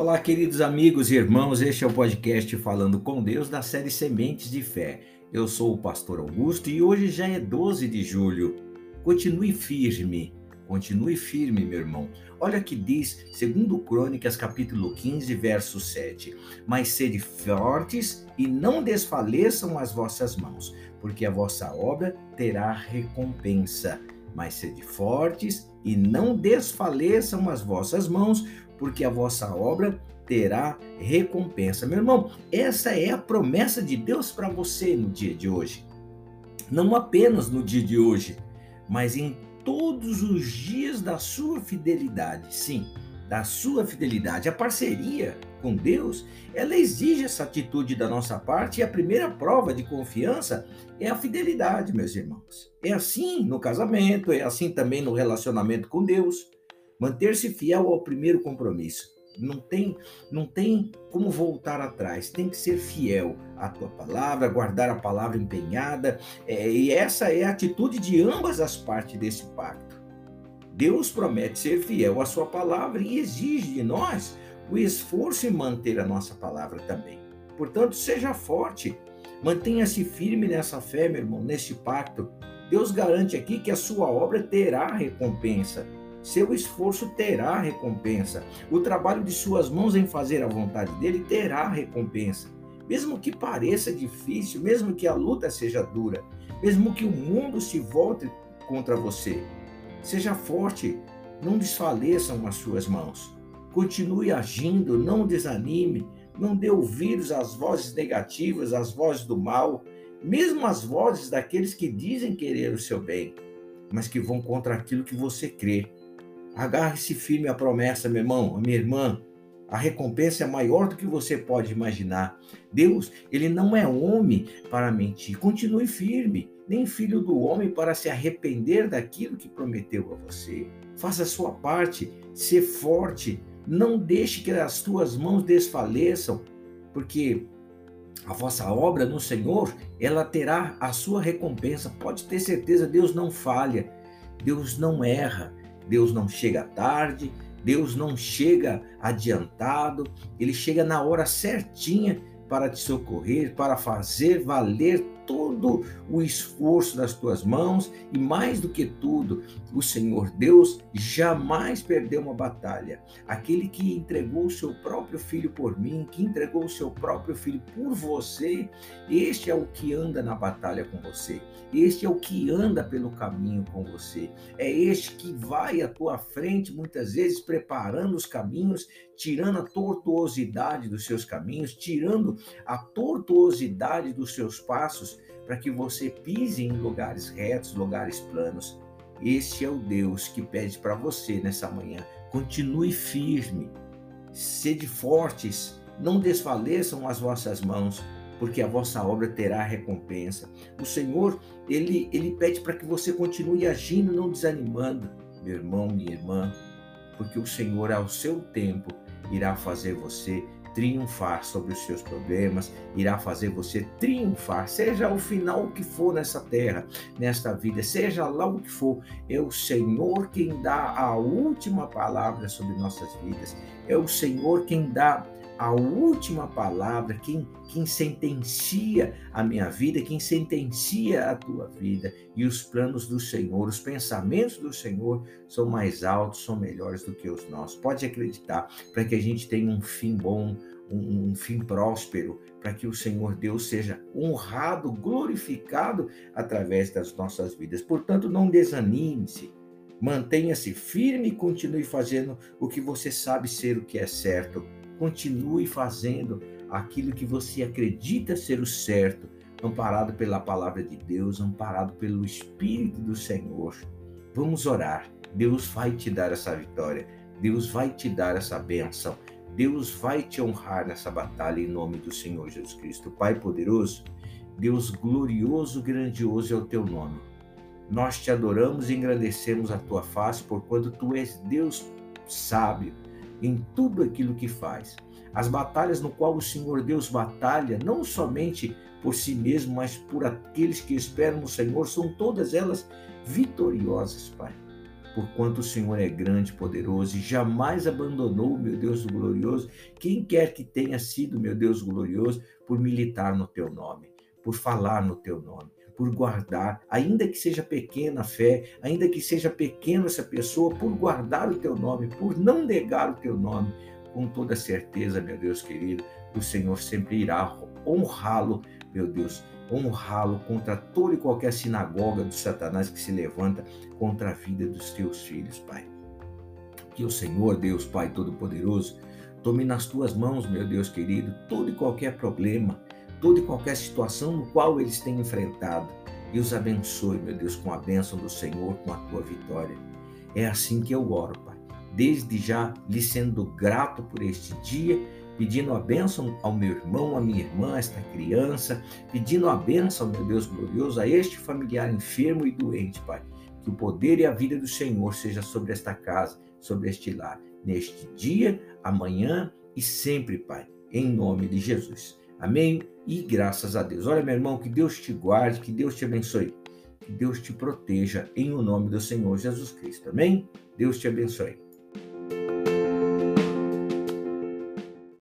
Olá, queridos amigos e irmãos, este é o podcast Falando com Deus da série Sementes de Fé. Eu sou o pastor Augusto e hoje já é 12 de julho. Continue firme, continue firme, meu irmão. Olha que diz, segundo Crônicas, capítulo 15, verso 7. Mas sede fortes e não desfaleçam as vossas mãos, porque a vossa obra terá recompensa mas sede fortes e não desfaleçam as vossas mãos, porque a vossa obra terá recompensa. Meu irmão, essa é a promessa de Deus para você no dia de hoje. Não apenas no dia de hoje, mas em todos os dias da sua fidelidade. Sim, da sua fidelidade. A parceria com Deus, ela exige essa atitude da nossa parte e a primeira prova de confiança é a fidelidade, meus irmãos. É assim no casamento, é assim também no relacionamento com Deus. Manter-se fiel ao primeiro compromisso. Não tem, não tem como voltar atrás. Tem que ser fiel à tua palavra, guardar a palavra empenhada. É, e essa é a atitude de ambas as partes desse pacto. Deus promete ser fiel à sua palavra e exige de nós o esforço em manter a nossa palavra também. Portanto, seja forte, mantenha-se firme nessa fé, meu irmão, neste pacto. Deus garante aqui que a sua obra terá recompensa. Seu esforço terá recompensa. O trabalho de suas mãos em fazer a vontade dele terá recompensa. Mesmo que pareça difícil, mesmo que a luta seja dura, mesmo que o mundo se volte contra você, Seja forte, não desfaleçam as suas mãos. Continue agindo, não desanime, não dê ouvidos às vozes negativas, às vozes do mal, mesmo as vozes daqueles que dizem querer o seu bem, mas que vão contra aquilo que você crê. Agarre-se firme à promessa, meu irmão, minha irmã. A recompensa é maior do que você pode imaginar. Deus, ele não é homem para mentir. Continue firme, nem filho do homem para se arrepender daquilo que prometeu a você. Faça a sua parte, ser forte, não deixe que as tuas mãos desfaleçam, porque a vossa obra no Senhor, ela terá a sua recompensa. Pode ter certeza, Deus não falha, Deus não erra, Deus não chega tarde, Deus não chega adiantado, ele chega na hora certinha para te socorrer, para fazer valer todo o esforço das tuas mãos e mais do que tudo, o Senhor Deus jamais perdeu uma batalha. Aquele que entregou o seu próprio filho por mim, que entregou o seu próprio filho por você, este é o que anda na batalha com você. Este é o que anda pelo caminho com você. É este que vai à tua frente muitas vezes preparando os caminhos, tirando a tortuosidade dos seus caminhos, tirando a tortuosidade dos seus passos para que você pise em lugares retos, lugares planos. Este é o Deus que pede para você nessa manhã. Continue firme, sede fortes, não desfaleçam as vossas mãos, porque a vossa obra terá recompensa. O Senhor, ele, ele pede para que você continue agindo, não desanimando, meu irmão, minha irmã, porque o Senhor, ao seu tempo, irá fazer você triunfar sobre os seus problemas, irá fazer você triunfar, seja o final que for nessa terra, nesta vida, seja lá o que for, é o Senhor quem dá a última palavra sobre nossas vidas, é o Senhor quem dá a última palavra, quem, quem sentencia a minha vida, quem sentencia a tua vida. E os planos do Senhor, os pensamentos do Senhor são mais altos, são melhores do que os nossos. Pode acreditar, para que a gente tenha um fim bom, um, um fim próspero, para que o Senhor Deus seja honrado, glorificado através das nossas vidas. Portanto, não desanime-se. Mantenha-se firme e continue fazendo o que você sabe ser o que é certo Continue fazendo aquilo que você acredita ser o certo, amparado pela palavra de Deus, amparado pelo Espírito do Senhor. Vamos orar. Deus vai te dar essa vitória. Deus vai te dar essa bênção. Deus vai te honrar nessa batalha em nome do Senhor Jesus Cristo. Pai poderoso, Deus glorioso, grandioso é o teu nome. Nós te adoramos e engrandecemos a tua face, porquanto tu és Deus sábio, em tudo aquilo que faz. As batalhas no qual o Senhor Deus batalha, não somente por si mesmo, mas por aqueles que esperam no Senhor, são todas elas vitoriosas, Pai. porquanto o Senhor é grande, poderoso e jamais abandonou, meu Deus glorioso, quem quer que tenha sido, meu Deus glorioso, por militar no teu nome, por falar no teu nome, por guardar, ainda que seja pequena a fé, ainda que seja pequena essa pessoa, por guardar o teu nome, por não negar o teu nome, com toda certeza, meu Deus querido, o Senhor sempre irá honrá-lo, meu Deus, honrá-lo contra toda e qualquer sinagoga do Satanás que se levanta contra a vida dos teus filhos, Pai. Que o Senhor, Deus Pai Todo-Poderoso, tome nas tuas mãos, meu Deus querido, todo e qualquer problema, toda e qualquer situação no qual eles têm enfrentado e os abençoe, meu Deus, com a bênção do Senhor, com a tua vitória. É assim que eu oro, Pai. Desde já lhe sendo grato por este dia pedindo a bênção ao meu irmão, à minha irmã, a esta criança, pedindo a bênção, meu Deus glorioso, a este familiar enfermo e doente, Pai. Que o poder e a vida do Senhor seja sobre esta casa, sobre este lar, neste dia, amanhã e sempre, Pai, em nome de Jesus. Amém? E graças a Deus. Olha, meu irmão, que Deus te guarde, que Deus te abençoe, que Deus te proteja, em o nome do Senhor Jesus Cristo. Amém? Deus te abençoe.